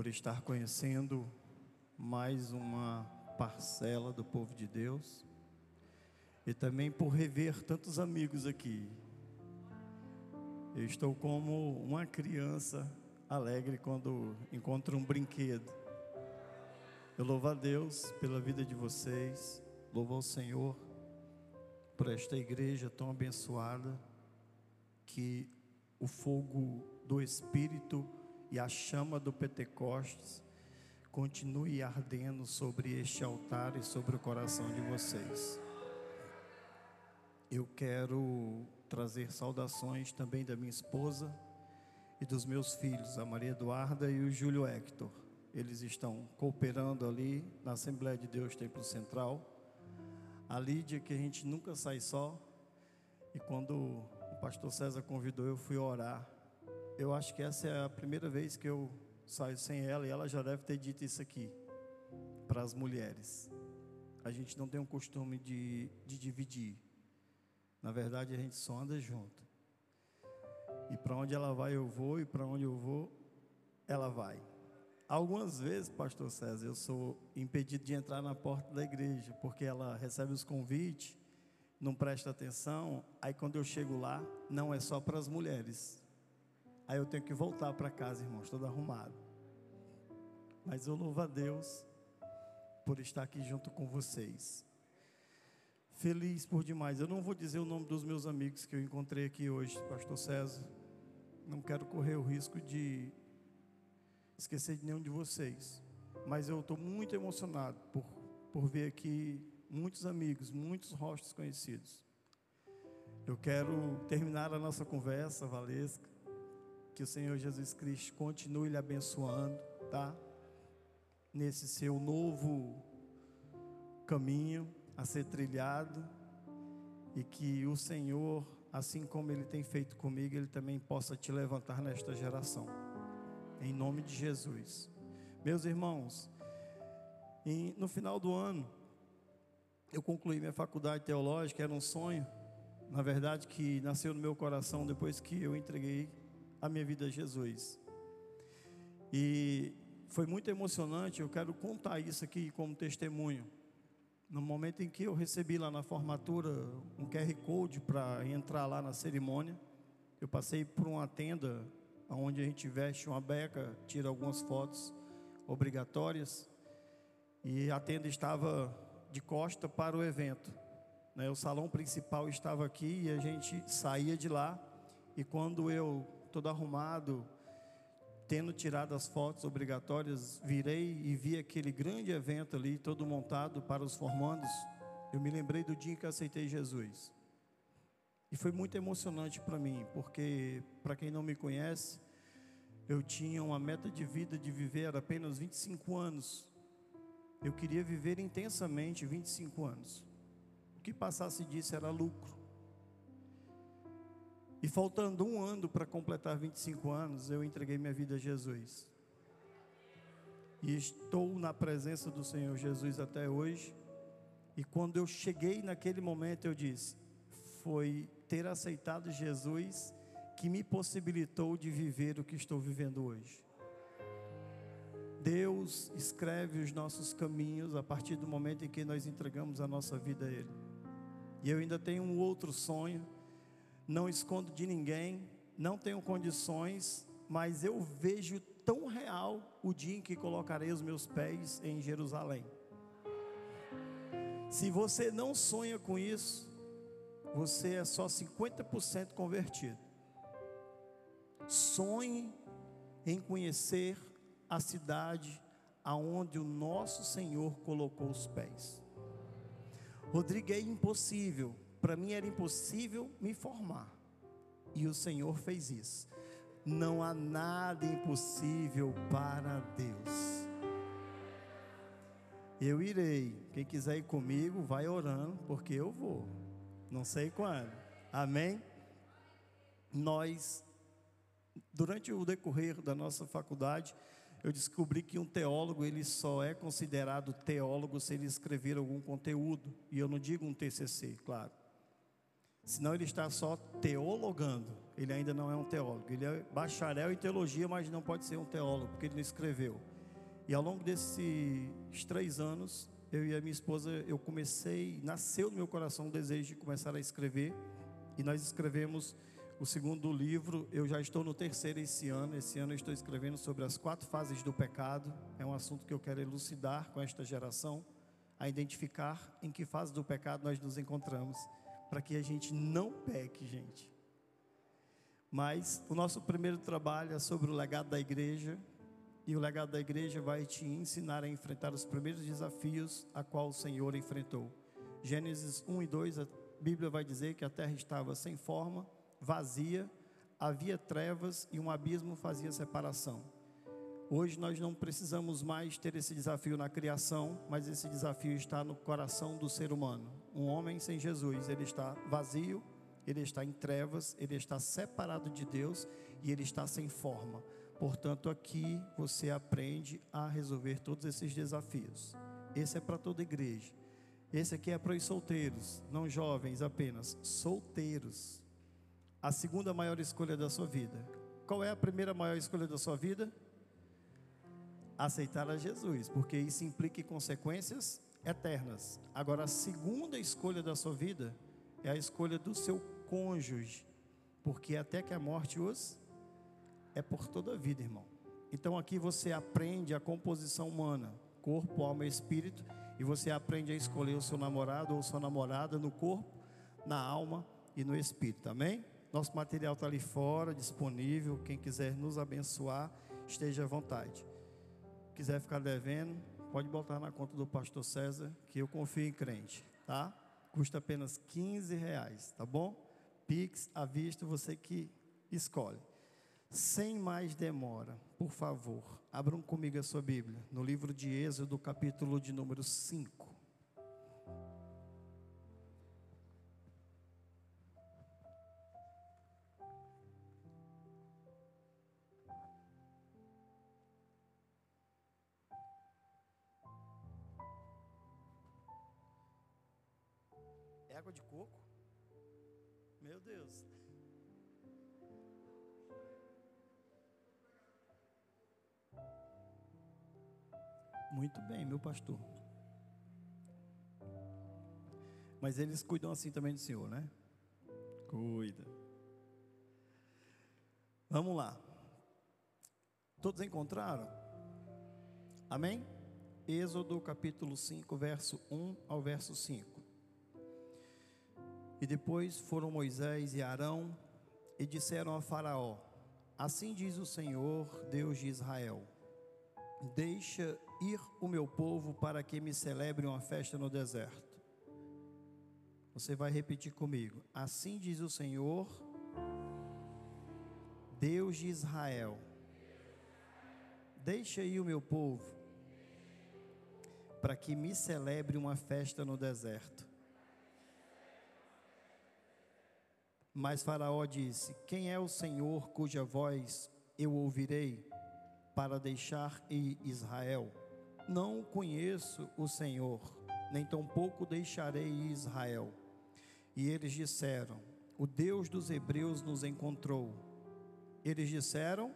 por estar conhecendo mais uma parcela do povo de Deus e também por rever tantos amigos aqui. Eu estou como uma criança alegre quando encontro um brinquedo. Eu louvo a Deus pela vida de vocês, louvo ao Senhor por esta igreja tão abençoada que o fogo do Espírito e a chama do Pentecostes continue ardendo sobre este altar e sobre o coração de vocês. Eu quero trazer saudações também da minha esposa e dos meus filhos, a Maria Eduarda e o Júlio Hector. Eles estão cooperando ali na Assembleia de Deus Templo Central. A Lídia, que a gente nunca sai só. E quando o pastor César convidou, eu fui orar eu acho que essa é a primeira vez que eu saio sem ela e ela já deve ter dito isso aqui para as mulheres. A gente não tem um costume de, de dividir. Na verdade, a gente só anda junto. E para onde ela vai, eu vou, e para onde eu vou, ela vai. Algumas vezes, pastor César, eu sou impedido de entrar na porta da igreja, porque ela recebe os convites, não presta atenção, aí quando eu chego lá, não é só para as mulheres, Aí eu tenho que voltar para casa, irmãos, todo arrumado. Mas eu louvo a Deus por estar aqui junto com vocês. Feliz por demais. Eu não vou dizer o nome dos meus amigos que eu encontrei aqui hoje, Pastor César. Não quero correr o risco de esquecer de nenhum de vocês. Mas eu estou muito emocionado por, por ver aqui muitos amigos, muitos rostos conhecidos. Eu quero terminar a nossa conversa, Valesca, que o Senhor Jesus Cristo continue lhe abençoando, tá? Nesse seu novo caminho a ser trilhado e que o Senhor, assim como ele tem feito comigo, ele também possa te levantar nesta geração. Em nome de Jesus. Meus irmãos, no final do ano, eu concluí minha faculdade teológica, era um sonho, na verdade, que nasceu no meu coração depois que eu entreguei a minha vida a Jesus. E foi muito emocionante, eu quero contar isso aqui como testemunho. No momento em que eu recebi lá na formatura um QR Code para entrar lá na cerimônia, eu passei por uma tenda onde a gente veste uma beca, tira algumas fotos obrigatórias, e a tenda estava de costa para o evento. Né? O salão principal estava aqui e a gente saía de lá, e quando eu todo arrumado, tendo tirado as fotos obrigatórias, virei e vi aquele grande evento ali, todo montado para os formandos. Eu me lembrei do dia que aceitei Jesus. E foi muito emocionante para mim, porque, para quem não me conhece, eu tinha uma meta de vida de viver apenas 25 anos. Eu queria viver intensamente 25 anos. O que passasse disso era lucro. E faltando um ano para completar 25 anos, eu entreguei minha vida a Jesus. E estou na presença do Senhor Jesus até hoje. E quando eu cheguei naquele momento, eu disse: foi ter aceitado Jesus que me possibilitou de viver o que estou vivendo hoje. Deus escreve os nossos caminhos a partir do momento em que nós entregamos a nossa vida a Ele. E eu ainda tenho um outro sonho não escondo de ninguém, não tenho condições, mas eu vejo tão real o dia em que colocarei os meus pés em Jerusalém. Se você não sonha com isso, você é só 50% convertido. Sonhe em conhecer a cidade aonde o nosso Senhor colocou os pés. Rodrigo, é impossível. Para mim era impossível me formar. E o Senhor fez isso. Não há nada impossível para Deus. Eu irei. Quem quiser ir comigo, vai orando, porque eu vou. Não sei quando. Amém? Nós, durante o decorrer da nossa faculdade, eu descobri que um teólogo ele só é considerado teólogo se ele escrever algum conteúdo. E eu não digo um TCC, claro. Senão ele está só teologando. Ele ainda não é um teólogo. Ele é bacharel em teologia, mas não pode ser um teólogo, porque ele não escreveu. E ao longo desses três anos, eu e a minha esposa, eu comecei, nasceu no meu coração o desejo de começar a escrever. E nós escrevemos o segundo livro. Eu já estou no terceiro esse ano. Esse ano eu estou escrevendo sobre as quatro fases do pecado. É um assunto que eu quero elucidar com esta geração, a identificar em que fase do pecado nós nos encontramos para que a gente não peque, gente. Mas o nosso primeiro trabalho é sobre o legado da igreja, e o legado da igreja vai te ensinar a enfrentar os primeiros desafios a qual o Senhor enfrentou. Gênesis 1 e 2, a Bíblia vai dizer que a terra estava sem forma, vazia, havia trevas e um abismo fazia separação. Hoje nós não precisamos mais ter esse desafio na criação, mas esse desafio está no coração do ser humano. Um homem sem Jesus, ele está vazio, ele está em trevas, ele está separado de Deus e ele está sem forma. Portanto, aqui você aprende a resolver todos esses desafios. Esse é para toda igreja. Esse aqui é para os solteiros, não jovens apenas, solteiros. A segunda maior escolha da sua vida. Qual é a primeira maior escolha da sua vida? Aceitar a Jesus, porque isso implica consequências eternas. Agora, a segunda escolha da sua vida é a escolha do seu cônjuge, porque até que a morte os é por toda a vida, irmão. Então aqui você aprende a composição humana, corpo, alma e espírito, e você aprende a escolher o seu namorado ou sua namorada no corpo, na alma e no espírito, amém? Nosso material está ali fora, disponível. Quem quiser nos abençoar, esteja à vontade quiser ficar devendo, pode botar na conta do pastor César, que eu confio em crente, tá? Custa apenas 15 reais, tá bom? Pix à vista, você que escolhe. Sem mais demora, por favor, abram comigo a sua Bíblia, no livro de Êxodo, capítulo de número 5. Muito bem, meu pastor. Mas eles cuidam assim também do Senhor, né? Cuida. Vamos lá. Todos encontraram? Amém? Êxodo capítulo 5, verso 1 ao verso 5. E depois foram Moisés e Arão e disseram a Faraó: Assim diz o Senhor, Deus de Israel: Deixa ir o meu povo para que me celebre uma festa no deserto. Você vai repetir comigo. Assim diz o Senhor, Deus de Israel: Deixa ir o meu povo para que me celebre uma festa no deserto. Mas Faraó disse: Quem é o Senhor cuja voz eu ouvirei para deixar ir Israel? Não conheço o Senhor, nem tampouco deixarei Israel. E eles disseram: O Deus dos Hebreus nos encontrou. Eles disseram: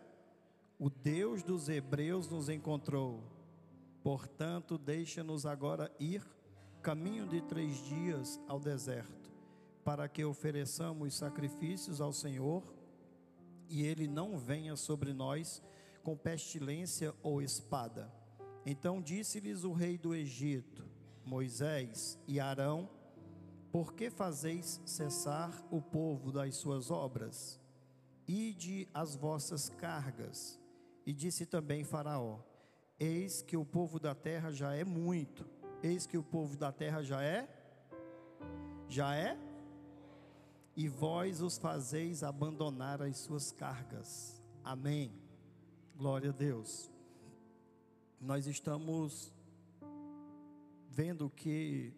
O Deus dos Hebreus nos encontrou. Portanto, deixa-nos agora ir caminho de três dias ao deserto para que ofereçamos sacrifícios ao Senhor e ele não venha sobre nós com pestilência ou espada. Então disse-lhes o rei do Egito, Moisés e Arão: Por que fazeis cessar o povo das suas obras? Ide as vossas cargas. E disse também Faraó: Eis que o povo da terra já é muito. Eis que o povo da terra já é já é e vós os fazeis abandonar as suas cargas. Amém. Glória a Deus. Nós estamos vendo que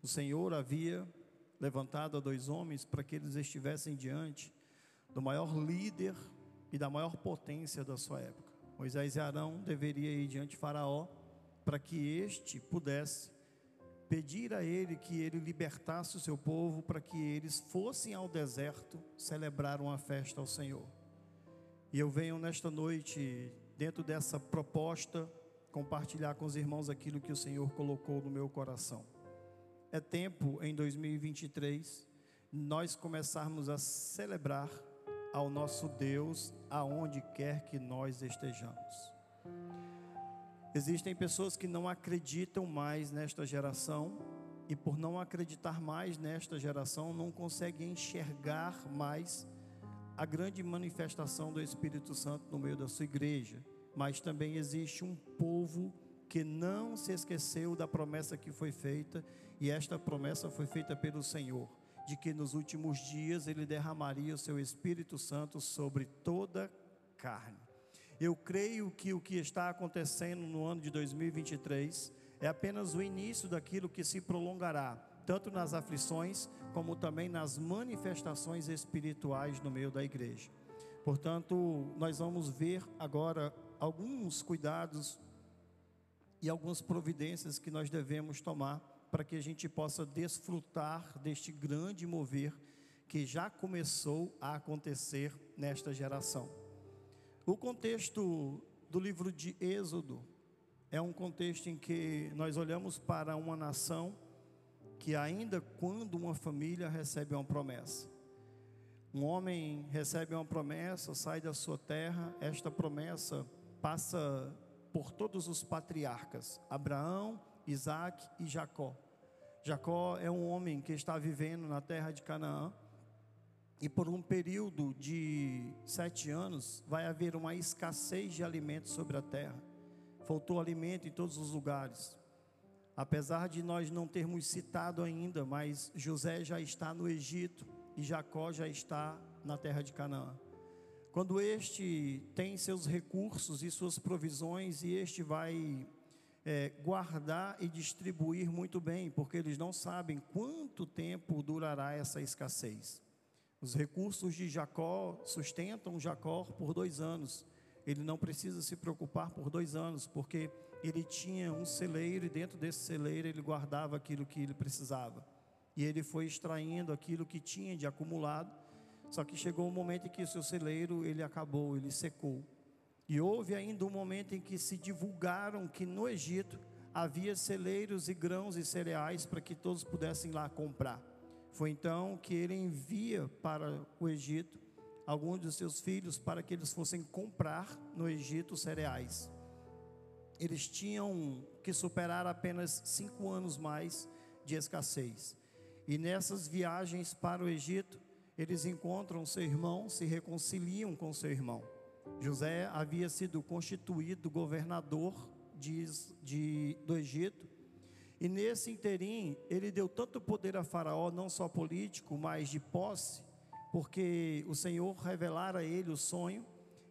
o Senhor havia levantado a dois homens para que eles estivessem diante do maior líder e da maior potência da sua época. Moisés e Arão deveriam ir diante de Faraó para que este pudesse pedir a ele que ele libertasse o seu povo para que eles fossem ao deserto celebrar uma festa ao Senhor. E eu venho nesta noite, dentro dessa proposta, compartilhar com os irmãos aquilo que o Senhor colocou no meu coração. É tempo em 2023 nós começarmos a celebrar ao nosso Deus aonde quer que nós estejamos. Existem pessoas que não acreditam mais nesta geração e por não acreditar mais nesta geração não conseguem enxergar mais a grande manifestação do Espírito Santo no meio da sua igreja. Mas também existe um povo que não se esqueceu da promessa que foi feita e esta promessa foi feita pelo Senhor de que nos últimos dias ele derramaria o seu Espírito Santo sobre toda carne. Eu creio que o que está acontecendo no ano de 2023 é apenas o início daquilo que se prolongará, tanto nas aflições como também nas manifestações espirituais no meio da igreja. Portanto, nós vamos ver agora alguns cuidados e algumas providências que nós devemos tomar para que a gente possa desfrutar deste grande mover que já começou a acontecer nesta geração. O contexto do livro de Êxodo é um contexto em que nós olhamos para uma nação que, ainda quando uma família recebe uma promessa, um homem recebe uma promessa, sai da sua terra, esta promessa passa por todos os patriarcas: Abraão, Isaac e Jacó. Jacó é um homem que está vivendo na terra de Canaã e por um período de sete anos vai haver uma escassez de alimentos sobre a terra. Faltou alimento em todos os lugares. Apesar de nós não termos citado ainda, mas José já está no Egito e Jacó já está na terra de Canaã. Quando este tem seus recursos e suas provisões e este vai é, guardar e distribuir muito bem, porque eles não sabem quanto tempo durará essa escassez. Os recursos de Jacó sustentam Jacó por dois anos. Ele não precisa se preocupar por dois anos, porque ele tinha um celeiro e dentro desse celeiro ele guardava aquilo que ele precisava. E ele foi extraindo aquilo que tinha de acumulado. Só que chegou um momento em que o seu celeiro ele acabou, ele secou. E houve ainda um momento em que se divulgaram que no Egito havia celeiros e grãos e cereais para que todos pudessem lá comprar. Foi então que ele envia para o Egito alguns dos seus filhos para que eles fossem comprar no Egito cereais. Eles tinham que superar apenas cinco anos mais de escassez. E nessas viagens para o Egito, eles encontram seu irmão, se reconciliam com seu irmão. José havia sido constituído governador de, de, do Egito, e nesse interim ele deu tanto poder a Faraó, não só político, mas de posse, porque o Senhor revelara a ele o sonho,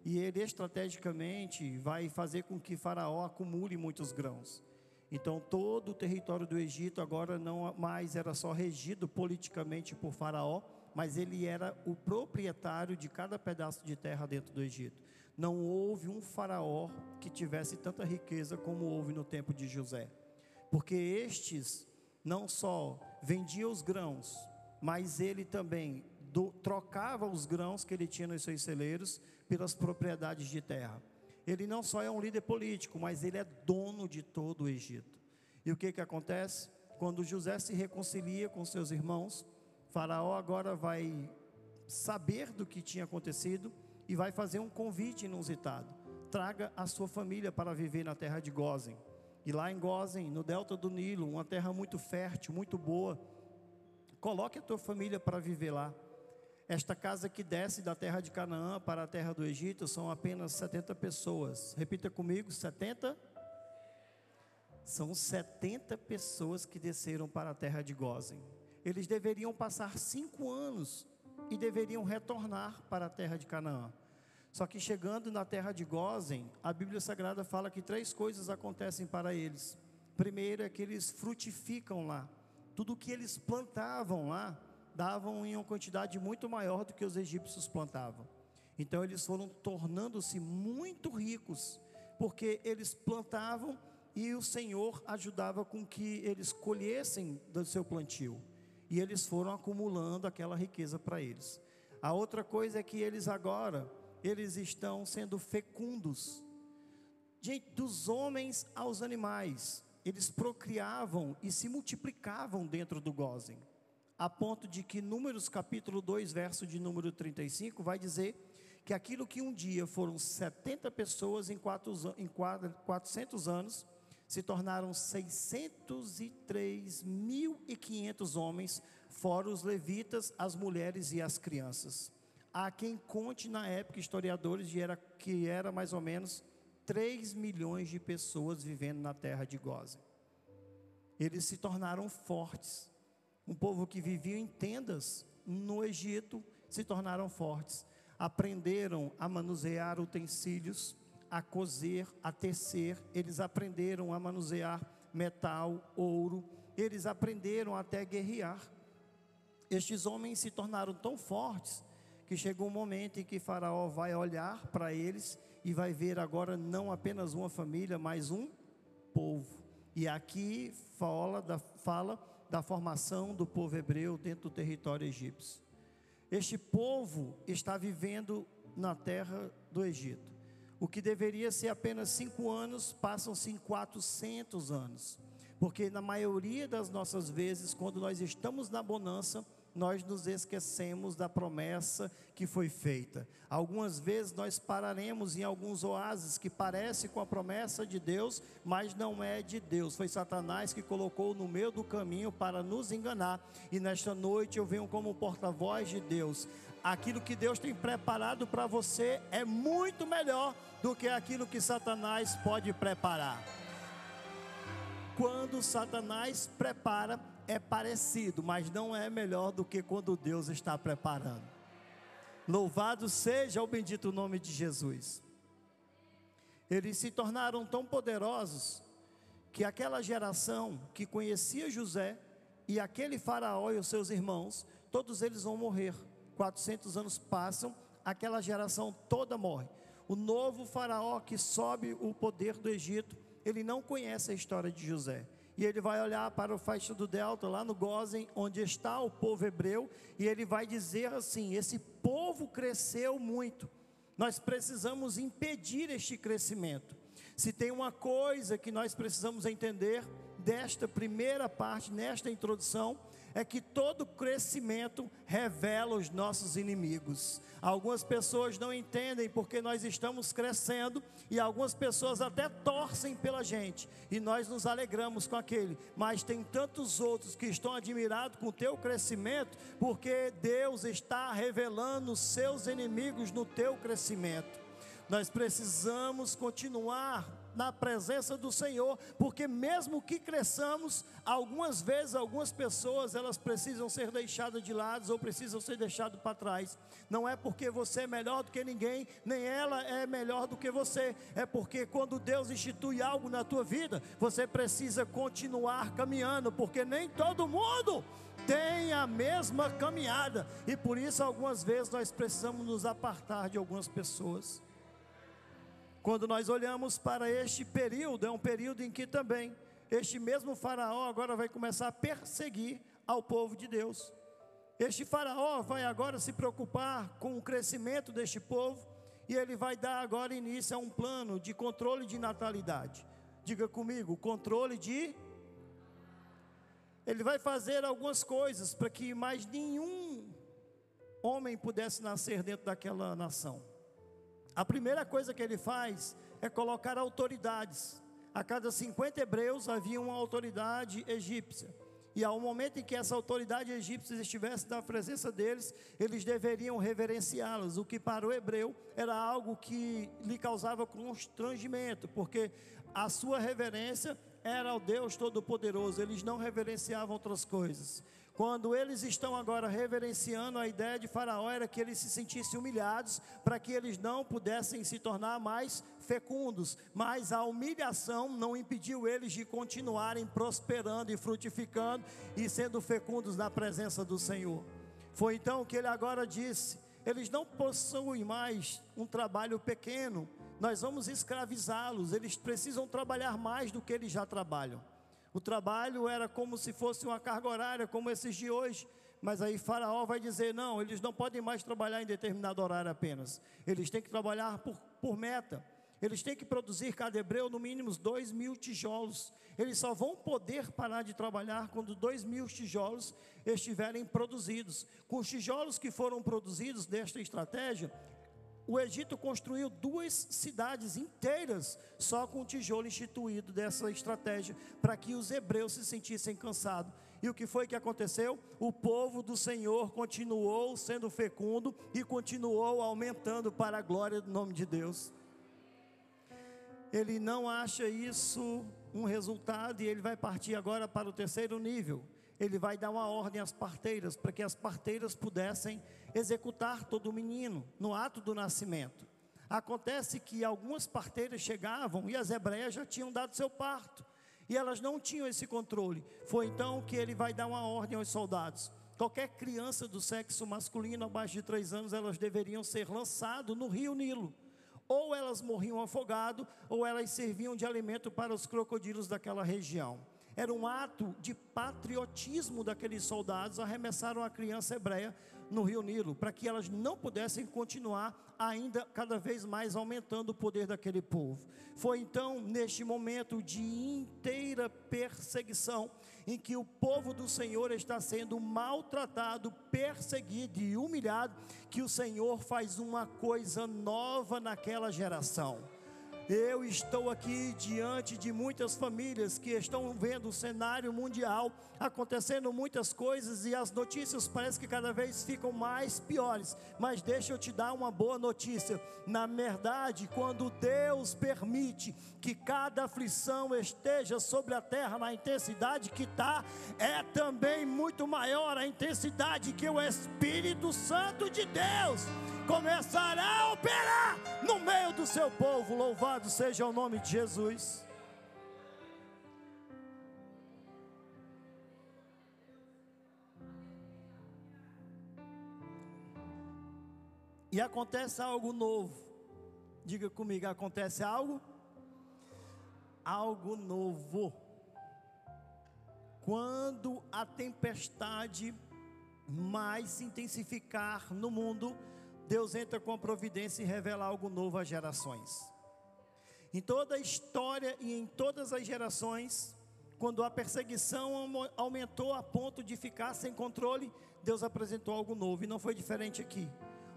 e ele estrategicamente vai fazer com que Faraó acumule muitos grãos. Então todo o território do Egito agora não mais era só regido politicamente por Faraó, mas ele era o proprietário de cada pedaço de terra dentro do Egito. Não houve um faraó que tivesse tanta riqueza como houve no tempo de José. Porque estes não só vendiam os grãos, mas ele também do, trocava os grãos que ele tinha nos seus celeiros pelas propriedades de terra. Ele não só é um líder político, mas ele é dono de todo o Egito. E o que que acontece? Quando José se reconcilia com seus irmãos, Faraó agora vai saber do que tinha acontecido e vai fazer um convite inusitado. Traga a sua família para viver na terra de Gozen. E lá em Gozen, no delta do Nilo, uma terra muito fértil, muito boa, coloque a tua família para viver lá. Esta casa que desce da terra de Canaã para a terra do Egito são apenas 70 pessoas. Repita comigo: 70? São 70 pessoas que desceram para a terra de Gozen eles deveriam passar cinco anos e deveriam retornar para a terra de Canaã. Só que chegando na terra de Gozen, a Bíblia Sagrada fala que três coisas acontecem para eles. Primeiro é que eles frutificam lá. Tudo que eles plantavam lá, davam em uma quantidade muito maior do que os egípcios plantavam. Então eles foram tornando-se muito ricos, porque eles plantavam e o Senhor ajudava com que eles colhessem do seu plantio. E eles foram acumulando aquela riqueza para eles. A outra coisa é que eles agora, eles estão sendo fecundos. Gente, dos homens aos animais, eles procriavam e se multiplicavam dentro do Gozen. A ponto de que Números capítulo 2, verso de número 35, vai dizer que aquilo que um dia foram 70 pessoas em, quatro, em 400 anos, se tornaram 603.500 homens, fora os levitas, as mulheres e as crianças. Há quem conte na época, historiadores, de era, que era mais ou menos 3 milhões de pessoas vivendo na terra de Gozen. Eles se tornaram fortes. Um povo que vivia em tendas no Egito se tornaram fortes. Aprenderam a manusear utensílios, a cozer, a tecer, eles aprenderam a manusear metal, ouro, eles aprenderam até guerrear. Estes homens se tornaram tão fortes que chegou um momento em que Faraó vai olhar para eles e vai ver agora não apenas uma família, mas um povo. E aqui fala da, fala da formação do povo hebreu dentro do território egípcio. Este povo está vivendo na terra do Egito. O que deveria ser apenas cinco anos, passam-se em 400 anos. Porque na maioria das nossas vezes, quando nós estamos na bonança, nós nos esquecemos da promessa que foi feita. Algumas vezes nós pararemos em alguns oásis que parece com a promessa de Deus, mas não é de Deus. Foi Satanás que colocou no meio do caminho para nos enganar. E nesta noite eu venho como porta-voz de Deus. Aquilo que Deus tem preparado para você é muito melhor do que aquilo que Satanás pode preparar. Quando Satanás prepara, é parecido, mas não é melhor do que quando Deus está preparando. Louvado seja o bendito nome de Jesus. Eles se tornaram tão poderosos que aquela geração que conhecia José e aquele faraó e os seus irmãos, todos eles vão morrer. 400 anos passam, aquela geração toda morre. O novo faraó que sobe o poder do Egito, ele não conhece a história de José. E ele vai olhar para o faixa do delta, lá no Gozen, onde está o povo hebreu, e ele vai dizer assim: esse povo cresceu muito. Nós precisamos impedir este crescimento. Se tem uma coisa que nós precisamos entender desta primeira parte, nesta introdução, é que todo crescimento revela os nossos inimigos. Algumas pessoas não entendem porque nós estamos crescendo e algumas pessoas até torcem pela gente e nós nos alegramos com aquele, mas tem tantos outros que estão admirados com o teu crescimento porque Deus está revelando os seus inimigos no teu crescimento. Nós precisamos continuar na presença do Senhor, porque mesmo que cresçamos, algumas vezes algumas pessoas elas precisam ser deixadas de lado ou precisam ser deixadas para trás. Não é porque você é melhor do que ninguém, nem ela é melhor do que você, é porque quando Deus institui algo na tua vida, você precisa continuar caminhando, porque nem todo mundo tem a mesma caminhada, e por isso algumas vezes nós precisamos nos apartar de algumas pessoas. Quando nós olhamos para este período, é um período em que também este mesmo Faraó agora vai começar a perseguir ao povo de Deus. Este Faraó vai agora se preocupar com o crescimento deste povo e ele vai dar agora início a um plano de controle de natalidade. Diga comigo, controle de. Ele vai fazer algumas coisas para que mais nenhum homem pudesse nascer dentro daquela nação. A primeira coisa que ele faz é colocar autoridades. A cada 50 hebreus havia uma autoridade egípcia. E ao momento em que essa autoridade egípcia estivesse na presença deles, eles deveriam reverenciá-las, o que para o hebreu era algo que lhe causava constrangimento, porque a sua reverência era ao Deus Todo-Poderoso, eles não reverenciavam outras coisas. Quando eles estão agora reverenciando a ideia de Faraó, era que eles se sentissem humilhados, para que eles não pudessem se tornar mais fecundos. Mas a humilhação não impediu eles de continuarem prosperando e frutificando e sendo fecundos na presença do Senhor. Foi então que ele agora disse: eles não possuem mais um trabalho pequeno, nós vamos escravizá-los, eles precisam trabalhar mais do que eles já trabalham. O trabalho era como se fosse uma carga horária, como esses de hoje. Mas aí Faraó vai dizer: não, eles não podem mais trabalhar em determinado horário apenas. Eles têm que trabalhar por, por meta. Eles têm que produzir cada hebreu no mínimo dois mil tijolos. Eles só vão poder parar de trabalhar quando dois mil tijolos estiverem produzidos. Com os tijolos que foram produzidos desta estratégia, o Egito construiu duas cidades inteiras só com o tijolo instituído dessa estratégia, para que os hebreus se sentissem cansados. E o que foi que aconteceu? O povo do Senhor continuou sendo fecundo e continuou aumentando para a glória do nome de Deus. Ele não acha isso um resultado e ele vai partir agora para o terceiro nível. Ele vai dar uma ordem às parteiras para que as parteiras pudessem executar todo o menino no ato do nascimento. Acontece que algumas parteiras chegavam e as hebreias já tinham dado seu parto e elas não tinham esse controle. Foi então que ele vai dar uma ordem aos soldados. Qualquer criança do sexo masculino abaixo de três anos, elas deveriam ser lançadas no rio Nilo. Ou elas morriam afogado, ou elas serviam de alimento para os crocodilos daquela região. Era um ato de patriotismo daqueles soldados, arremessaram a criança hebreia no rio Nilo, para que elas não pudessem continuar ainda cada vez mais aumentando o poder daquele povo. Foi então, neste momento de inteira perseguição, em que o povo do Senhor está sendo maltratado, perseguido e humilhado, que o Senhor faz uma coisa nova naquela geração. Eu estou aqui diante de muitas famílias que estão vendo o cenário mundial acontecendo muitas coisas e as notícias parece que cada vez ficam mais piores. Mas deixa eu te dar uma boa notícia. Na verdade, quando Deus permite que cada aflição esteja sobre a terra na intensidade que está, é também muito maior a intensidade que o Espírito Santo de Deus começará a operar do seu povo. Louvado seja o nome de Jesus. E acontece algo novo. Diga comigo, acontece algo? Algo novo. Quando a tempestade mais se intensificar no mundo, Deus entra com a providência e revela algo novo às gerações. Em toda a história e em todas as gerações, quando a perseguição aumentou a ponto de ficar sem controle, Deus apresentou algo novo e não foi diferente aqui.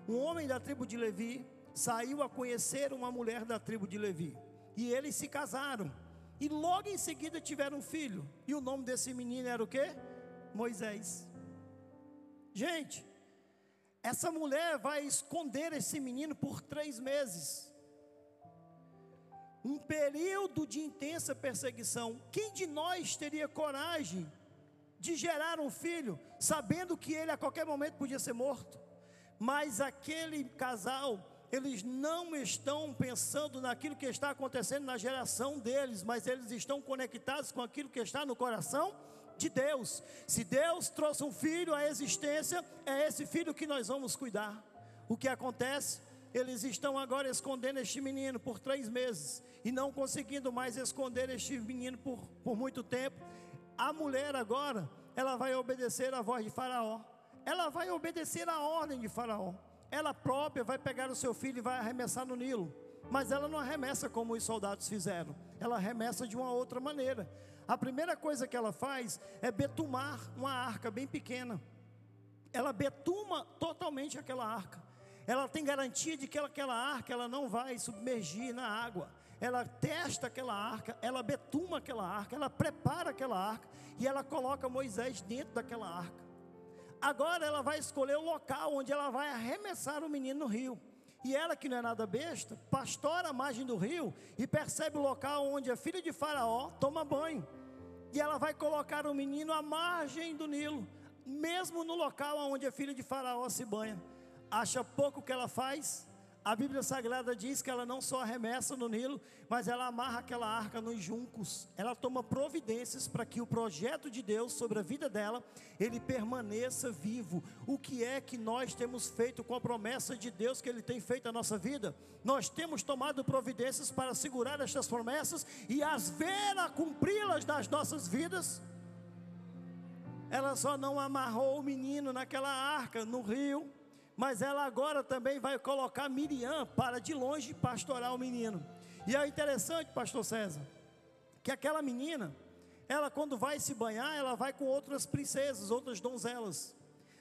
Um homem da tribo de Levi saiu a conhecer uma mulher da tribo de Levi e eles se casaram. E logo em seguida tiveram um filho. E o nome desse menino era o quê? Moisés. Gente, essa mulher vai esconder esse menino por três meses. Um período de intensa perseguição. Quem de nós teria coragem de gerar um filho, sabendo que ele a qualquer momento podia ser morto? Mas aquele casal, eles não estão pensando naquilo que está acontecendo na geração deles, mas eles estão conectados com aquilo que está no coração de Deus. Se Deus trouxe um filho à existência, é esse filho que nós vamos cuidar. O que acontece? Eles estão agora escondendo este menino por três meses e não conseguindo mais esconder este menino por, por muito tempo. A mulher agora, ela vai obedecer à voz de Faraó, ela vai obedecer à ordem de Faraó. Ela própria vai pegar o seu filho e vai arremessar no Nilo. Mas ela não arremessa como os soldados fizeram, ela arremessa de uma outra maneira. A primeira coisa que ela faz é betumar uma arca bem pequena. Ela betuma totalmente aquela arca. Ela tem garantia de que aquela arca ela não vai submergir na água. Ela testa aquela arca, ela betuma aquela arca, ela prepara aquela arca e ela coloca Moisés dentro daquela arca. Agora ela vai escolher o local onde ela vai arremessar o menino no rio. E ela, que não é nada besta, pastora a margem do rio e percebe o local onde a filha de Faraó toma banho. E ela vai colocar o menino à margem do Nilo, mesmo no local onde a filha de Faraó se banha. Acha pouco que ela faz? A Bíblia Sagrada diz que ela não só arremessa no Nilo, mas ela amarra aquela arca nos juncos. Ela toma providências para que o projeto de Deus sobre a vida dela, ele permaneça vivo. O que é que nós temos feito com a promessa de Deus que ele tem feito na nossa vida? Nós temos tomado providências para segurar estas promessas e as ver a cumpri-las nas nossas vidas. Ela só não amarrou o menino naquela arca no rio mas ela agora também vai colocar Miriam para de longe pastorar o menino. E é interessante, pastor César, que aquela menina, ela quando vai se banhar, ela vai com outras princesas, outras donzelas.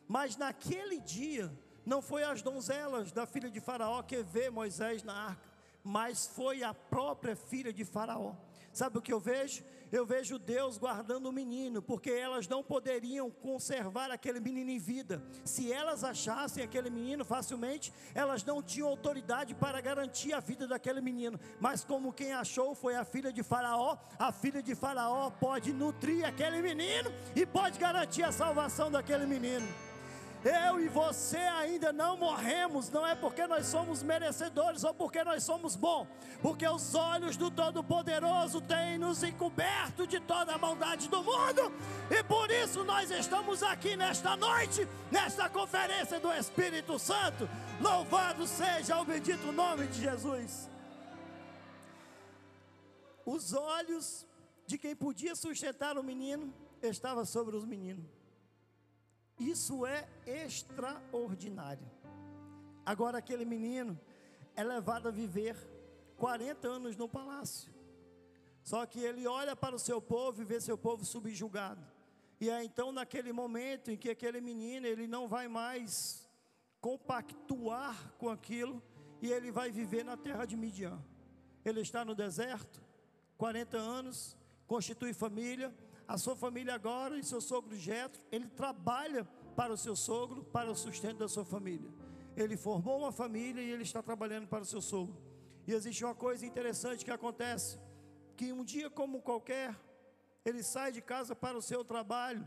Mas naquele dia, não foi as donzelas da filha de Faraó que vê Moisés na arca, mas foi a própria filha de Faraó. Sabe o que eu vejo? Eu vejo Deus guardando o menino, porque elas não poderiam conservar aquele menino em vida. Se elas achassem aquele menino facilmente, elas não tinham autoridade para garantir a vida daquele menino. Mas como quem achou foi a filha de Faraó, a filha de Faraó pode nutrir aquele menino e pode garantir a salvação daquele menino. Eu e você ainda não morremos, não é porque nós somos merecedores ou porque nós somos bons, porque os olhos do Todo-Poderoso têm nos encoberto de toda a maldade do mundo, e por isso nós estamos aqui nesta noite, nesta conferência do Espírito Santo. Louvado seja o bendito nome de Jesus. Os olhos de quem podia sustentar o menino estavam sobre os meninos. Isso é extraordinário. Agora, aquele menino é levado a viver 40 anos no palácio. Só que ele olha para o seu povo e vê seu povo subjugado. E é então naquele momento em que aquele menino ele não vai mais compactuar com aquilo e ele vai viver na terra de Midian. Ele está no deserto, 40 anos, constitui família, a sua família agora e seu sogro Jetro, ele trabalha para o seu sogro, para o sustento da sua família. Ele formou uma família e ele está trabalhando para o seu sogro. E existe uma coisa interessante que acontece, que um dia como qualquer, ele sai de casa para o seu trabalho,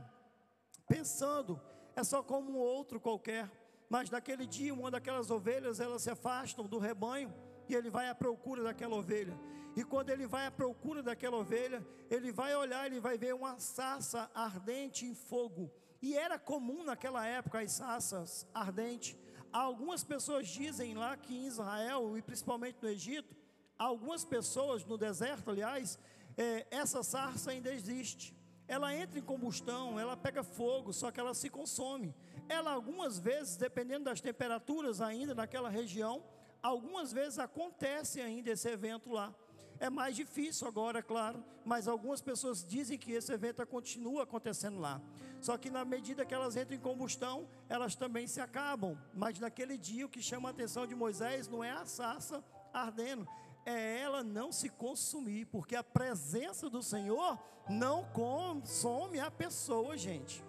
pensando, é só como um outro qualquer, mas naquele dia uma daquelas ovelhas, elas se afastam do rebanho, e ele vai à procura daquela ovelha. E quando ele vai à procura daquela ovelha, ele vai olhar, ele vai ver uma sarça ardente em fogo. E era comum naquela época as sarças ardentes. Algumas pessoas dizem lá que em Israel, e principalmente no Egito, algumas pessoas no deserto, aliás, é, essa sarça ainda existe. Ela entra em combustão, ela pega fogo, só que ela se consome. Ela algumas vezes, dependendo das temperaturas ainda naquela região, algumas vezes acontece ainda esse evento lá. É mais difícil agora, claro, mas algumas pessoas dizem que esse evento continua acontecendo lá. Só que na medida que elas entram em combustão, elas também se acabam. Mas naquele dia o que chama a atenção de Moisés não é a sarça ardendo, é ela não se consumir, porque a presença do Senhor não consome a pessoa, gente.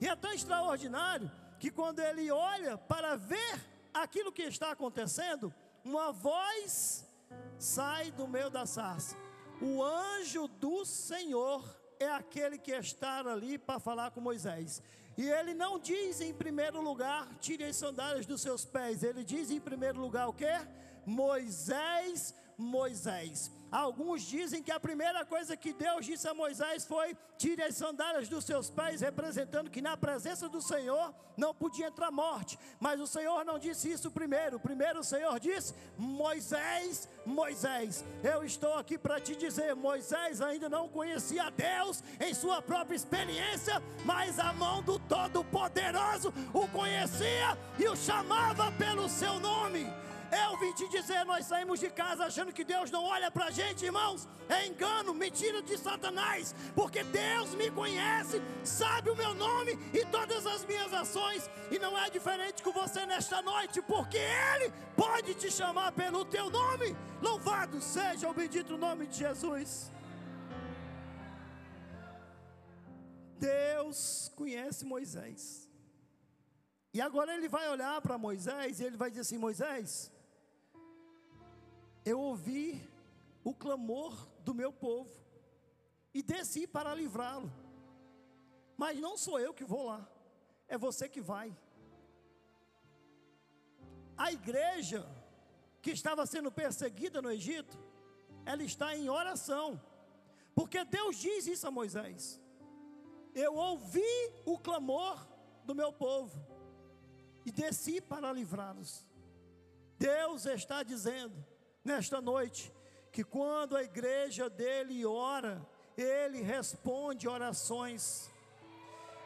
E é tão extraordinário que quando ele olha para ver aquilo que está acontecendo, uma voz sai do meio da sarça. O anjo do Senhor é aquele que está ali para falar com Moisés. E ele não diz em primeiro lugar, tire as sandálias dos seus pés. Ele diz em primeiro lugar o que? Moisés, Moisés. Alguns dizem que a primeira coisa que Deus disse a Moisés foi: tire as sandálias dos seus pés, representando que na presença do Senhor não podia entrar morte. Mas o Senhor não disse isso primeiro. Primeiro o Senhor disse: Moisés, Moisés. Eu estou aqui para te dizer: Moisés ainda não conhecia Deus em sua própria experiência, mas a mão do Todo-Poderoso o conhecia e o chamava pelo seu nome. Eu vim te dizer, nós saímos de casa achando que Deus não olha para a gente, irmãos. É engano, mentira de Satanás, porque Deus me conhece, sabe o meu nome e todas as minhas ações, e não é diferente com você nesta noite, porque Ele pode te chamar pelo teu nome. Louvado seja o bendito nome de Jesus. Deus conhece Moisés. E agora ele vai olhar para Moisés e ele vai dizer assim: Moisés, eu ouvi o clamor do meu povo e desci para livrá-lo. Mas não sou eu que vou lá, é você que vai. a igreja que estava sendo perseguida no Egito, ela está em oração, porque Deus diz isso a Moisés: Eu ouvi o clamor do meu povo e desci para livrá-los. Deus está dizendo nesta noite que quando a igreja dele ora, ele responde orações.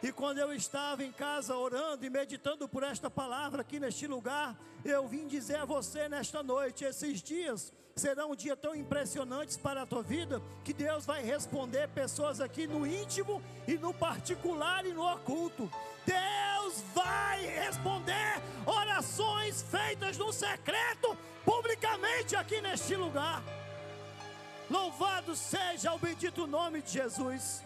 E quando eu estava em casa orando e meditando por esta palavra aqui neste lugar, eu vim dizer a você nesta noite: esses dias serão um dia tão impressionantes para a tua vida, que Deus vai responder pessoas aqui no íntimo e no particular e no oculto. Deus vai responder orações feitas no secreto, publicamente aqui neste lugar. Louvado seja o bendito nome de Jesus.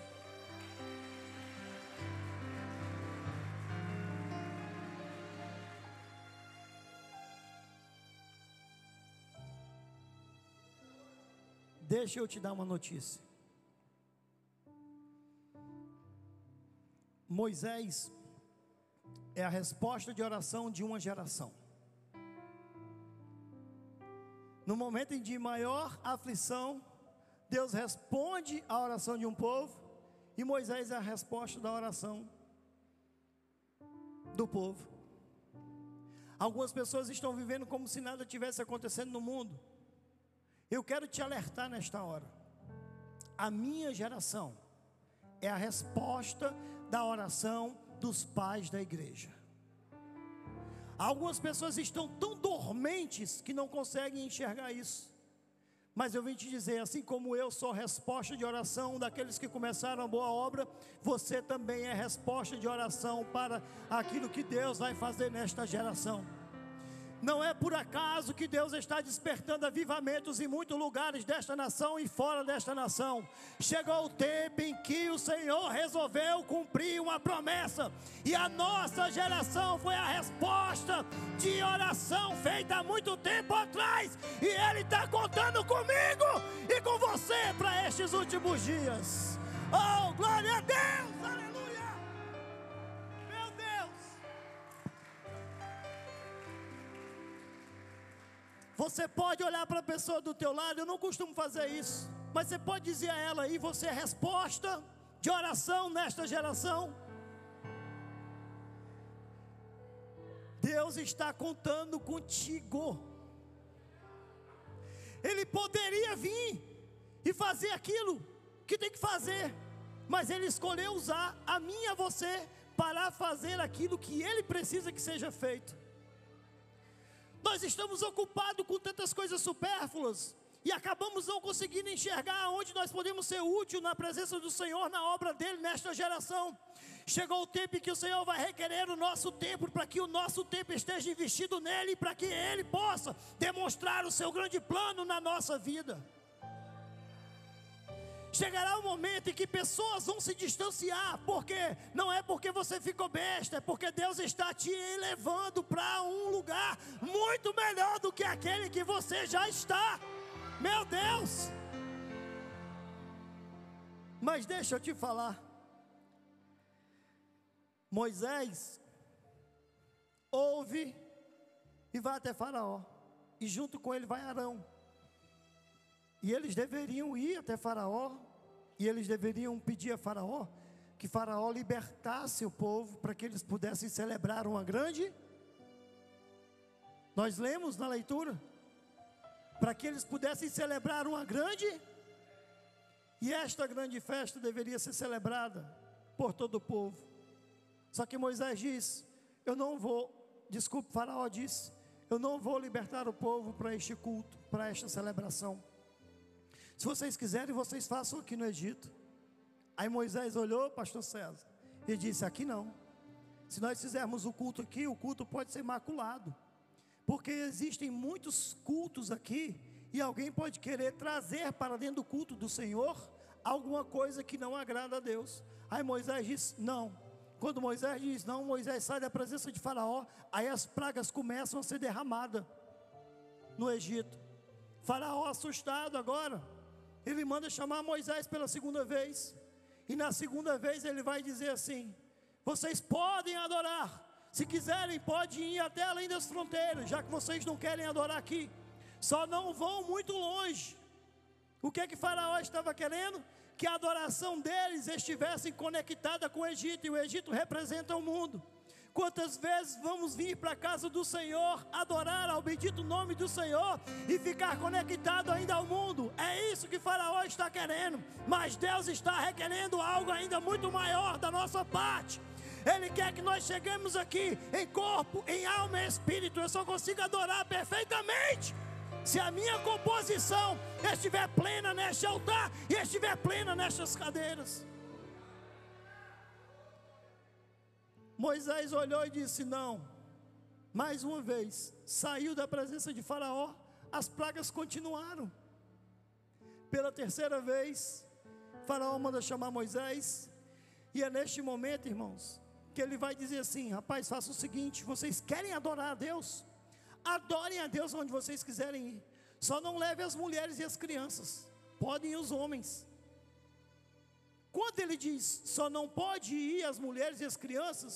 Deixa eu te dar uma notícia. Moisés é a resposta de oração de uma geração. No momento de maior aflição, Deus responde à oração de um povo, e Moisés é a resposta da oração do povo. Algumas pessoas estão vivendo como se nada tivesse acontecendo no mundo. Eu quero te alertar nesta hora. A minha geração é a resposta da oração dos pais da igreja. Algumas pessoas estão tão dormentes que não conseguem enxergar isso. Mas eu vim te dizer, assim como eu sou resposta de oração daqueles que começaram a boa obra, você também é resposta de oração para aquilo que Deus vai fazer nesta geração. Não é por acaso que Deus está despertando avivamentos em muitos lugares desta nação e fora desta nação. Chegou o tempo em que o Senhor resolveu cumprir uma promessa, e a nossa geração foi a resposta de oração feita há muito tempo atrás, e Ele está contando comigo e com você para estes últimos dias. Oh, glória a Deus! Aleluia! Você pode olhar para a pessoa do teu lado, eu não costumo fazer isso, mas você pode dizer a ela, e você é resposta de oração nesta geração? Deus está contando contigo. Ele poderia vir e fazer aquilo que tem que fazer, mas ele escolheu usar a mim e a você para fazer aquilo que ele precisa que seja feito. Nós estamos ocupados com tantas coisas supérfluas e acabamos não conseguindo enxergar onde nós podemos ser útil na presença do Senhor, na obra dele nesta geração. Chegou o tempo em que o Senhor vai requerer o nosso tempo, para que o nosso tempo esteja investido nele, para que ele possa demonstrar o seu grande plano na nossa vida. Chegará um momento em que pessoas vão se distanciar, porque não é porque você ficou besta, é porque Deus está te elevando para um lugar muito melhor do que aquele que você já está. Meu Deus! Mas deixa eu te falar. Moisés ouve e vai até Faraó, e junto com ele vai Arão. E eles deveriam ir até Faraó, e eles deveriam pedir a Faraó que Faraó libertasse o povo para que eles pudessem celebrar uma grande. Nós lemos na leitura, para que eles pudessem celebrar uma grande. E esta grande festa deveria ser celebrada por todo o povo. Só que Moisés diz: Eu não vou, desculpe, Faraó disse: Eu não vou libertar o povo para este culto, para esta celebração. Se vocês quiserem, vocês façam aqui no Egito. Aí Moisés olhou, pastor César, e disse: Aqui não. Se nós fizermos o culto aqui, o culto pode ser maculado. Porque existem muitos cultos aqui, e alguém pode querer trazer para dentro do culto do Senhor alguma coisa que não agrada a Deus. Aí Moisés disse: Não. Quando Moisés diz não, Moisés sai da presença de Faraó, aí as pragas começam a ser derramadas no Egito. Faraó assustado agora, ele manda chamar Moisés pela segunda vez. E na segunda vez ele vai dizer assim: Vocês podem adorar, Se quiserem, podem ir até além das fronteiras, já que vocês não querem adorar aqui. Só não vão muito longe. O que é que Faraó estava querendo? Que a adoração deles estivesse conectada com o Egito, e o Egito representa o mundo. Quantas vezes vamos vir para a casa do Senhor, adorar ao bendito nome do Senhor e ficar conectado ainda ao mundo? É isso que Faraó está querendo, mas Deus está requerendo algo ainda muito maior da nossa parte. Ele quer que nós cheguemos aqui em corpo, em alma e espírito. Eu só consigo adorar perfeitamente se a minha composição estiver plena neste altar e estiver plena nestas cadeiras. Moisés olhou e disse: Não, mais uma vez, saiu da presença de Faraó, as pragas continuaram. Pela terceira vez, Faraó manda chamar Moisés, e é neste momento, irmãos, que ele vai dizer assim: Rapaz, faça o seguinte: vocês querem adorar a Deus? Adorem a Deus onde vocês quiserem ir, só não leve as mulheres e as crianças, podem ir os homens. Quando ele diz só não pode ir as mulheres e as crianças,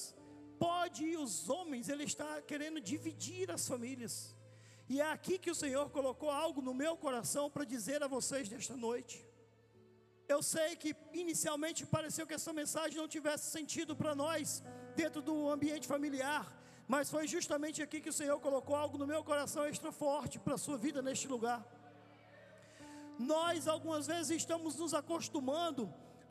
pode ir os homens, ele está querendo dividir as famílias. E é aqui que o Senhor colocou algo no meu coração para dizer a vocês nesta noite. Eu sei que inicialmente pareceu que essa mensagem não tivesse sentido para nós, dentro do ambiente familiar, mas foi justamente aqui que o Senhor colocou algo no meu coração extra forte para a sua vida neste lugar. Nós algumas vezes estamos nos acostumando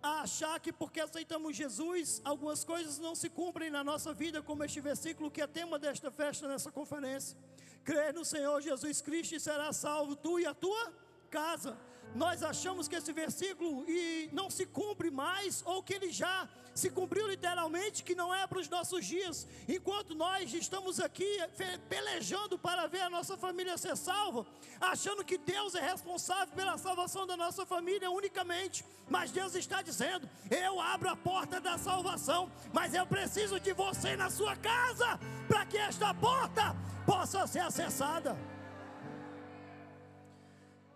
a achar que porque aceitamos Jesus, algumas coisas não se cumprem na nossa vida, como este versículo que é tema desta festa, nessa conferência. Crer no Senhor Jesus Cristo e será salvo tu e a tua casa. Nós achamos que esse versículo e não se cumpre mais, ou que ele já se cumpriu literalmente, que não é para os nossos dias. Enquanto nós estamos aqui pelejando para ver a nossa família ser salva, achando que Deus é responsável pela salvação da nossa família unicamente. Mas Deus está dizendo: Eu abro a porta da salvação, mas eu preciso de você na sua casa para que esta porta possa ser acessada.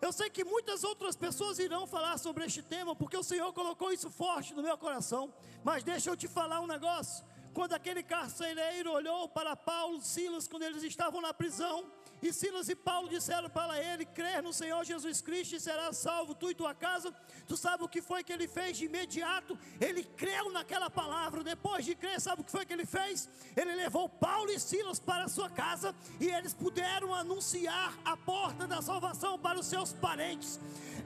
Eu sei que muitas outras pessoas irão falar sobre este tema, porque o Senhor colocou isso forte no meu coração. Mas deixa eu te falar um negócio. Quando aquele carcereiro olhou para Paulo Silas, quando eles estavam na prisão, e Silas e Paulo disseram para ele: crer no Senhor Jesus Cristo e será salvo tu e tua casa. Tu sabe o que foi que ele fez de imediato? Ele creu naquela palavra. Depois de crer, sabe o que foi que ele fez? Ele levou Paulo e Silas para a sua casa e eles puderam anunciar a porta da salvação para os seus parentes.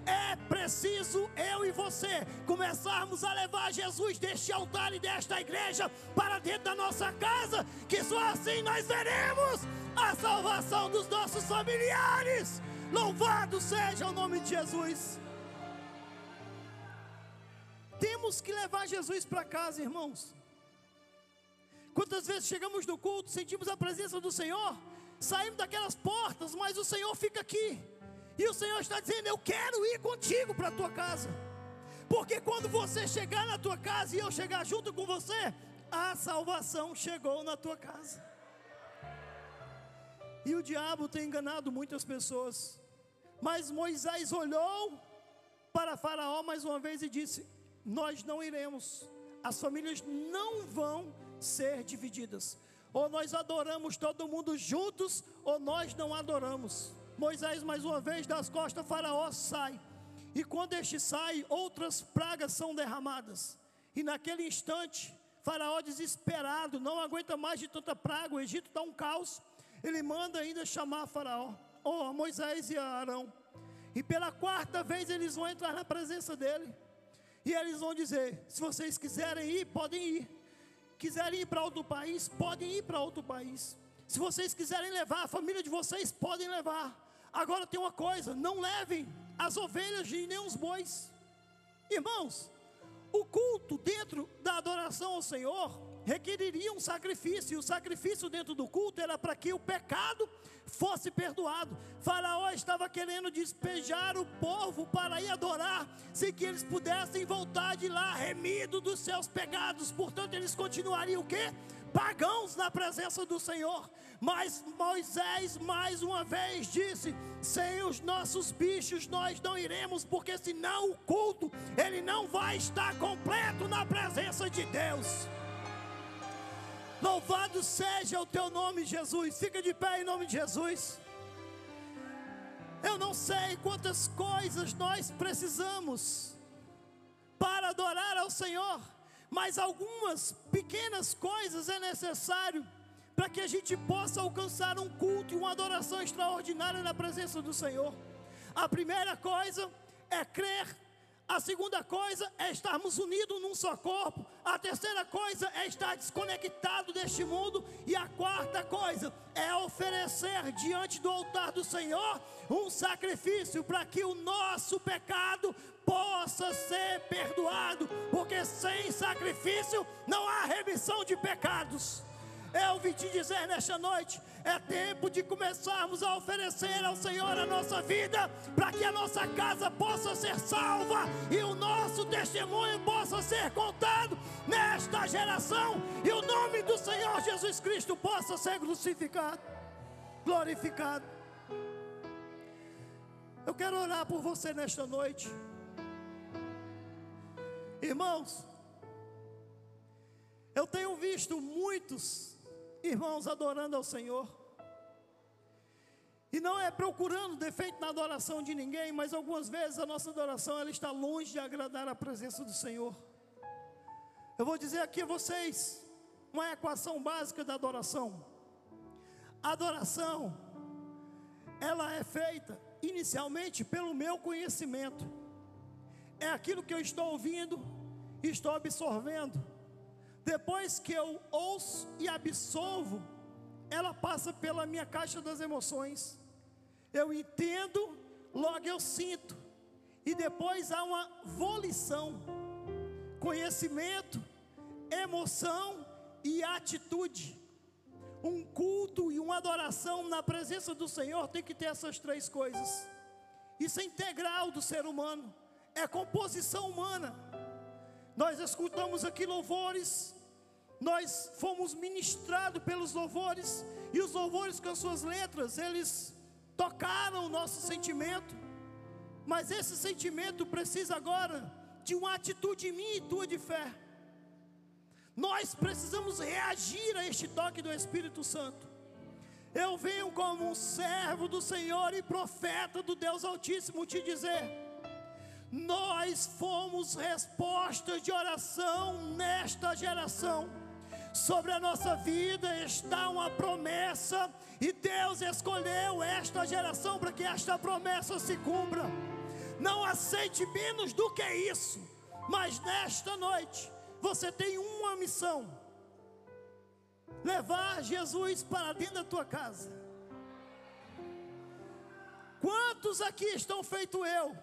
É preciso eu e você começarmos a levar Jesus deste altar e desta igreja para dentro da nossa casa, que só assim nós veremos a salvação dos nossos familiares. Louvado seja o nome de Jesus. Temos que levar Jesus para casa, irmãos. Quantas vezes chegamos no culto, sentimos a presença do Senhor, saímos daquelas portas, mas o Senhor fica aqui. E o Senhor está dizendo: Eu quero ir contigo para a tua casa. Porque quando você chegar na tua casa e eu chegar junto com você, a salvação chegou na tua casa. E o diabo tem enganado muitas pessoas. Mas Moisés olhou para Faraó mais uma vez e disse: Nós não iremos, as famílias não vão ser divididas. Ou nós adoramos todo mundo juntos, ou nós não adoramos. Moisés, mais uma vez, das costas, Faraó sai. E quando este sai, outras pragas são derramadas. E naquele instante, Faraó desesperado, não aguenta mais de tanta praga, o Egito está um caos ele manda ainda chamar Faraó, oh, Moisés e Arão. E pela quarta vez eles vão entrar na presença dele. E eles vão dizer: se vocês quiserem ir, podem ir. Quiserem ir para outro país, podem ir para outro país. Se vocês quiserem levar a família de vocês, podem levar. Agora tem uma coisa: não levem as ovelhas e nem os bois. Irmãos, o culto dentro da adoração ao Senhor requeriria um sacrifício, e o sacrifício dentro do culto era para que o pecado fosse perdoado. Faraó estava querendo despejar o povo para ir adorar, sem que eles pudessem voltar de lá remido dos seus pecados. Portanto, eles continuariam o quê? Pagãos na presença do Senhor. Mas Moisés mais uma vez disse: sem os nossos bichos nós não iremos, porque senão o culto ele não vai estar completo na presença de Deus. Louvado seja o teu nome, Jesus. Fica de pé em nome de Jesus. Eu não sei quantas coisas nós precisamos para adorar ao Senhor, mas algumas pequenas coisas é necessário para que a gente possa alcançar um culto e uma adoração extraordinária na presença do Senhor. A primeira coisa é crer a segunda coisa é estarmos unidos num só corpo. A terceira coisa é estar desconectado deste mundo. E a quarta coisa é oferecer diante do altar do Senhor um sacrifício para que o nosso pecado possa ser perdoado. Porque sem sacrifício não há remissão de pecados. Eu vim te dizer nesta noite: é tempo de começarmos a oferecer ao Senhor a nossa vida, para que a nossa casa possa ser salva e o nosso testemunho possa ser contado nesta geração, e o nome do Senhor Jesus Cristo possa ser crucificado, glorificado. Eu quero orar por você nesta noite, irmãos. Eu tenho visto muitos irmãos adorando ao Senhor. E não é procurando defeito na adoração de ninguém, mas algumas vezes a nossa adoração ela está longe de agradar a presença do Senhor. Eu vou dizer aqui a vocês uma equação básica da adoração. A adoração ela é feita inicialmente pelo meu conhecimento. É aquilo que eu estou ouvindo e estou absorvendo depois que eu ouço e absolvo, ela passa pela minha caixa das emoções. Eu entendo, logo eu sinto. E depois há uma volição, conhecimento, emoção e atitude. Um culto e uma adoração na presença do Senhor tem que ter essas três coisas. Isso é integral do ser humano, é composição humana. Nós escutamos aqui louvores, nós fomos ministrados pelos louvores, e os louvores com as suas letras, eles tocaram o nosso sentimento, mas esse sentimento precisa agora de uma atitude minha e tua de fé. Nós precisamos reagir a este toque do Espírito Santo. Eu venho como um servo do Senhor e profeta do Deus Altíssimo te dizer: nós fomos respostas de oração nesta geração sobre a nossa vida está uma promessa, e Deus escolheu esta geração para que esta promessa se cumpra. Não aceite menos do que isso, mas nesta noite você tem uma missão: levar Jesus para dentro da tua casa. Quantos aqui estão feito eu,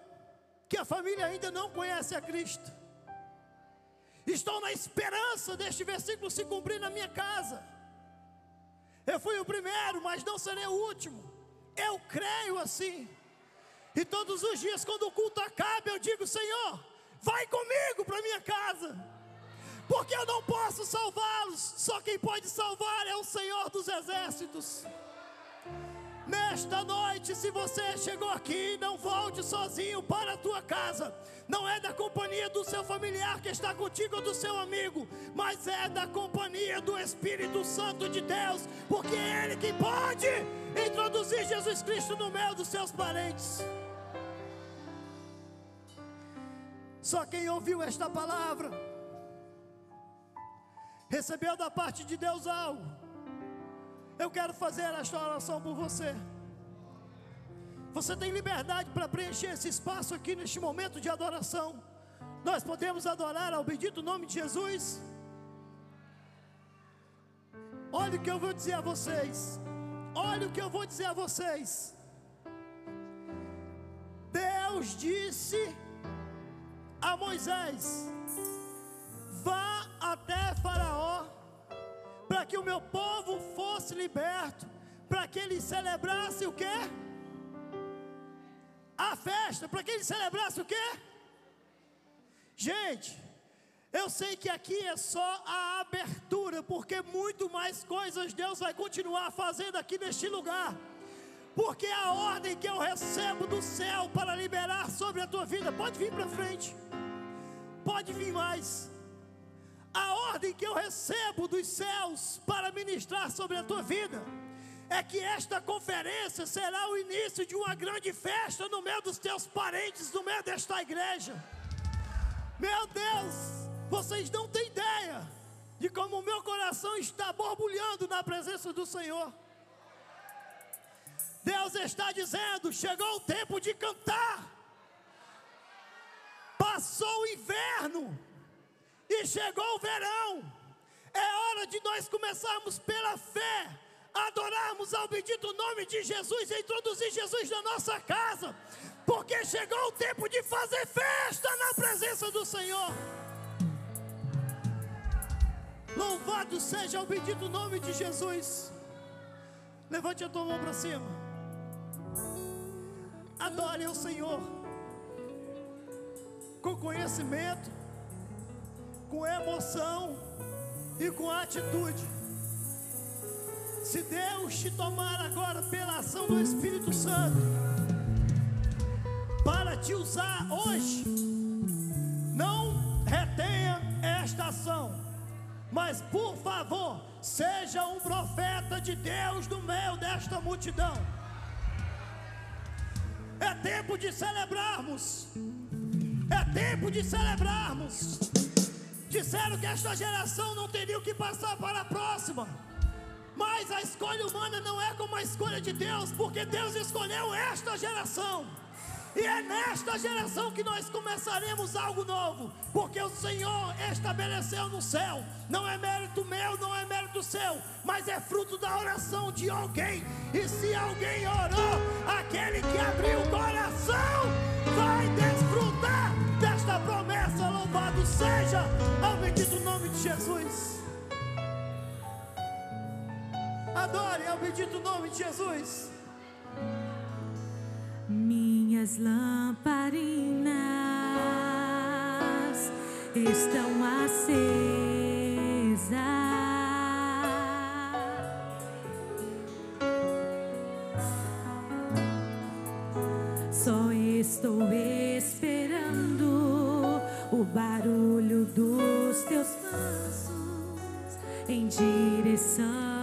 que a família ainda não conhece a Cristo? Estou na esperança deste versículo se cumprir na minha casa. Eu fui o primeiro, mas não serei o último. Eu creio assim. E todos os dias, quando o culto acaba, eu digo: Senhor, vai comigo para minha casa. Porque eu não posso salvá-los. Só quem pode salvar é o Senhor dos exércitos. Nesta noite, se você chegou aqui, não volte sozinho para a tua casa. Não é da companhia do seu familiar que está contigo ou do seu amigo, mas é da companhia do Espírito Santo de Deus, porque é Ele que pode introduzir Jesus Cristo no meio dos seus parentes. Só quem ouviu esta palavra recebeu da parte de Deus algo eu quero fazer esta oração por você. Você tem liberdade para preencher esse espaço aqui neste momento de adoração. Nós podemos adorar ao bendito nome de Jesus. Olha o que eu vou dizer a vocês. Olha o que eu vou dizer a vocês. Deus disse a Moisés: Vá até Faraó para que o meu povo fosse liberto, para que ele celebrasse o quê? A festa, para que ele celebrasse o quê? Gente, eu sei que aqui é só a abertura, porque muito mais coisas Deus vai continuar fazendo aqui neste lugar. Porque a ordem que eu recebo do céu para liberar sobre a tua vida, pode vir para frente, pode vir mais. A ordem que eu recebo dos céus para ministrar sobre a tua vida é que esta conferência será o início de uma grande festa no meio dos teus parentes, no meio desta igreja. Meu Deus, vocês não têm ideia de como o meu coração está borbulhando na presença do Senhor. Deus está dizendo: chegou o tempo de cantar. Passou o inverno e chegou o verão. É hora de nós começarmos pela fé, adorarmos ao bendito nome de Jesus e introduzir Jesus na nossa casa, porque chegou o tempo de fazer festa na presença do Senhor. Louvado seja o bendito nome de Jesus. Levante a tua mão para cima. Adore ao Senhor com conhecimento, com emoção e com atitude. Se Deus te tomar agora pela ação do Espírito Santo para te usar hoje, não retenha esta ação, mas por favor, seja um profeta de Deus no meio desta multidão. É tempo de celebrarmos. É tempo de celebrarmos. Disseram que esta geração não teria o que passar para a próxima. Mas a escolha humana não é como a escolha de Deus, porque Deus escolheu esta geração. E é nesta geração que nós começaremos algo novo, porque o Senhor estabeleceu no céu. Não é mérito meu, não é mérito seu, mas é fruto da oração de alguém. E se alguém orou, aquele que abriu o coração vai promessa. Louvado seja ao bendito nome de Jesus. Adore ao bendito nome de Jesus. Minhas lamparinas estão acesas. Só estou esperando o barulho dos teus passos em direção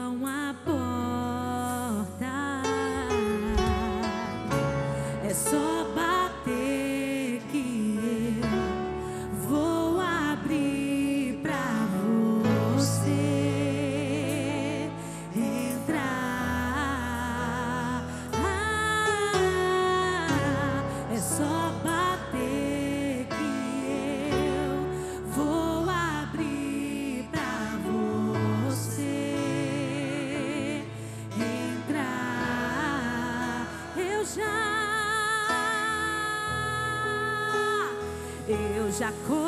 eu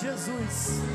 Jesus.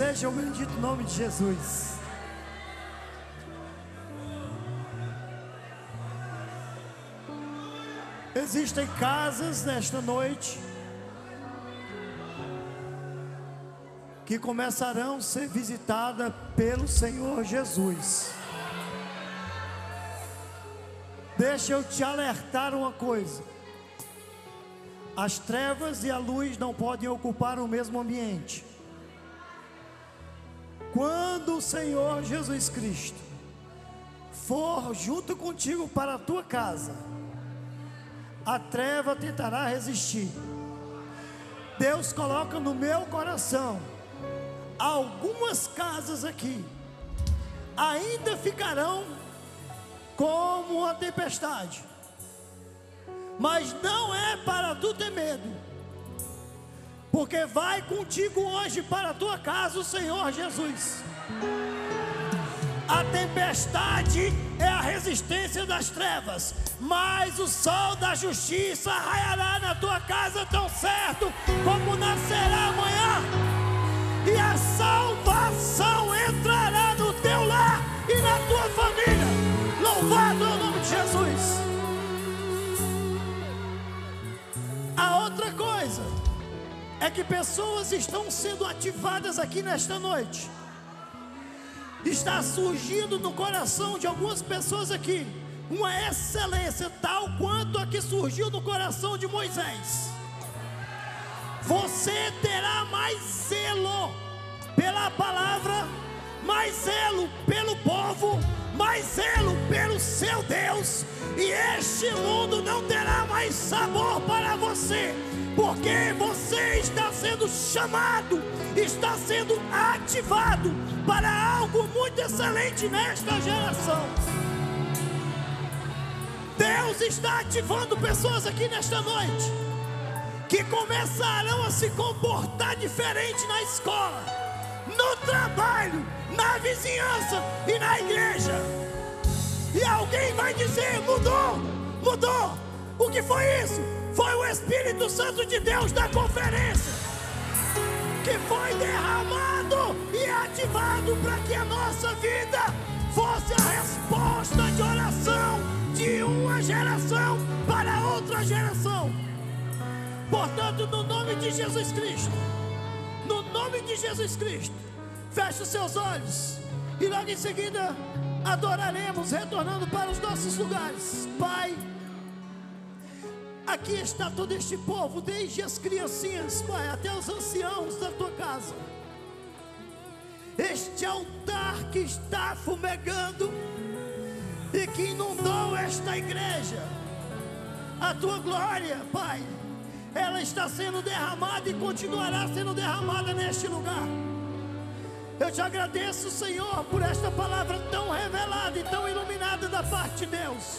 Seja o bendito nome de Jesus. Existem casas nesta noite que começarão a ser visitadas pelo Senhor Jesus. Deixa eu te alertar uma coisa. As trevas e a luz não podem ocupar o mesmo ambiente. Quando o Senhor Jesus Cristo for junto contigo para a tua casa, a treva tentará resistir. Deus coloca no meu coração algumas casas aqui ainda ficarão como a tempestade. Mas não é para tu ter medo porque vai contigo hoje para a tua casa o Senhor Jesus. A tempestade é a resistência das trevas, mas o sol da justiça raiará na tua casa tão certo como nascerá amanhã, e a salvação entrará no teu lar e na tua família. Louvado é o nome de Jesus. A outra é que pessoas estão sendo ativadas aqui nesta noite está surgindo no coração de algumas pessoas aqui uma excelência tal quanto a que surgiu no coração de Moisés. Você terá mais zelo pela palavra, mais zelo pelo povo, mais zelo seu Deus, e este mundo não terá mais sabor para você, porque você está sendo chamado, está sendo ativado para algo muito excelente nesta geração. Deus está ativando pessoas aqui nesta noite que começarão a se comportar diferente na escola, no trabalho, na vizinhança e na igreja. E alguém vai dizer: mudou, mudou. O que foi isso? Foi o Espírito Santo de Deus da conferência que foi derramado e ativado para que a nossa vida fosse a resposta de oração de uma geração para outra geração. Portanto, no nome de Jesus Cristo, no nome de Jesus Cristo, feche seus olhos e logo em seguida adoraremos, retornando para os nossos lugares. Pai, aqui está todo este povo, desde as criancinhas, Pai, até os anciãos da tua casa. Este altar que está fumegando e que inundou esta igreja, a tua glória, Pai, ela está sendo derramada e continuará sendo derramada neste lugar. Eu te agradeço, Senhor, por esta palavra tão revelada e tão iluminada da parte de Deus.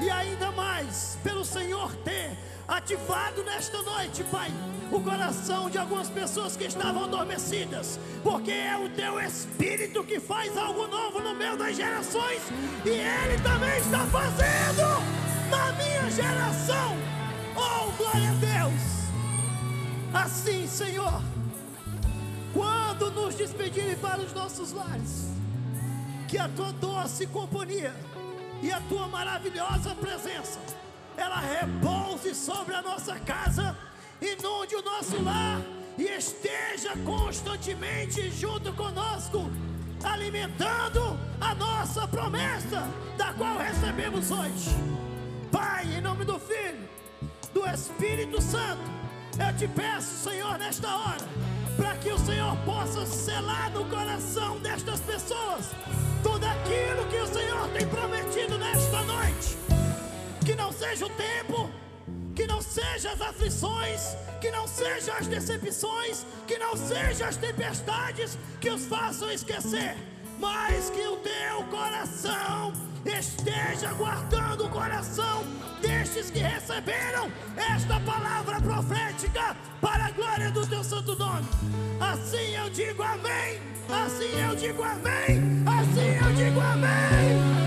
E ainda mais, pelo Senhor ter ativado nesta noite, Pai, o coração de algumas pessoas que estavam adormecidas, porque é o teu Espírito que faz algo novo no meio das gerações, e Ele também está fazendo na minha geração. Oh, glória a Deus! Assim, Senhor, quando nos despedirem para os nossos lares, que a tua doce companhia e a tua maravilhosa presença, ela repouse sobre a nossa casa, inunde o nosso lar e esteja constantemente junto conosco, alimentando a nossa promessa, da qual recebemos hoje. Pai, em nome do Filho, do Espírito Santo, eu te peço, Senhor, nesta hora, para que o Senhor possa selar no coração destas pessoas tudo aquilo que o Senhor tem prometido nesta noite. Que não seja o tempo, que não sejam as aflições, que não sejam as decepções, que não sejam as tempestades que os façam esquecer, mas que o teu coração esteja guardando o coração destes que receberam esta palavra profética para a glória do teu santo nome. Assim eu digo amém, assim eu digo amém, assim eu digo amém.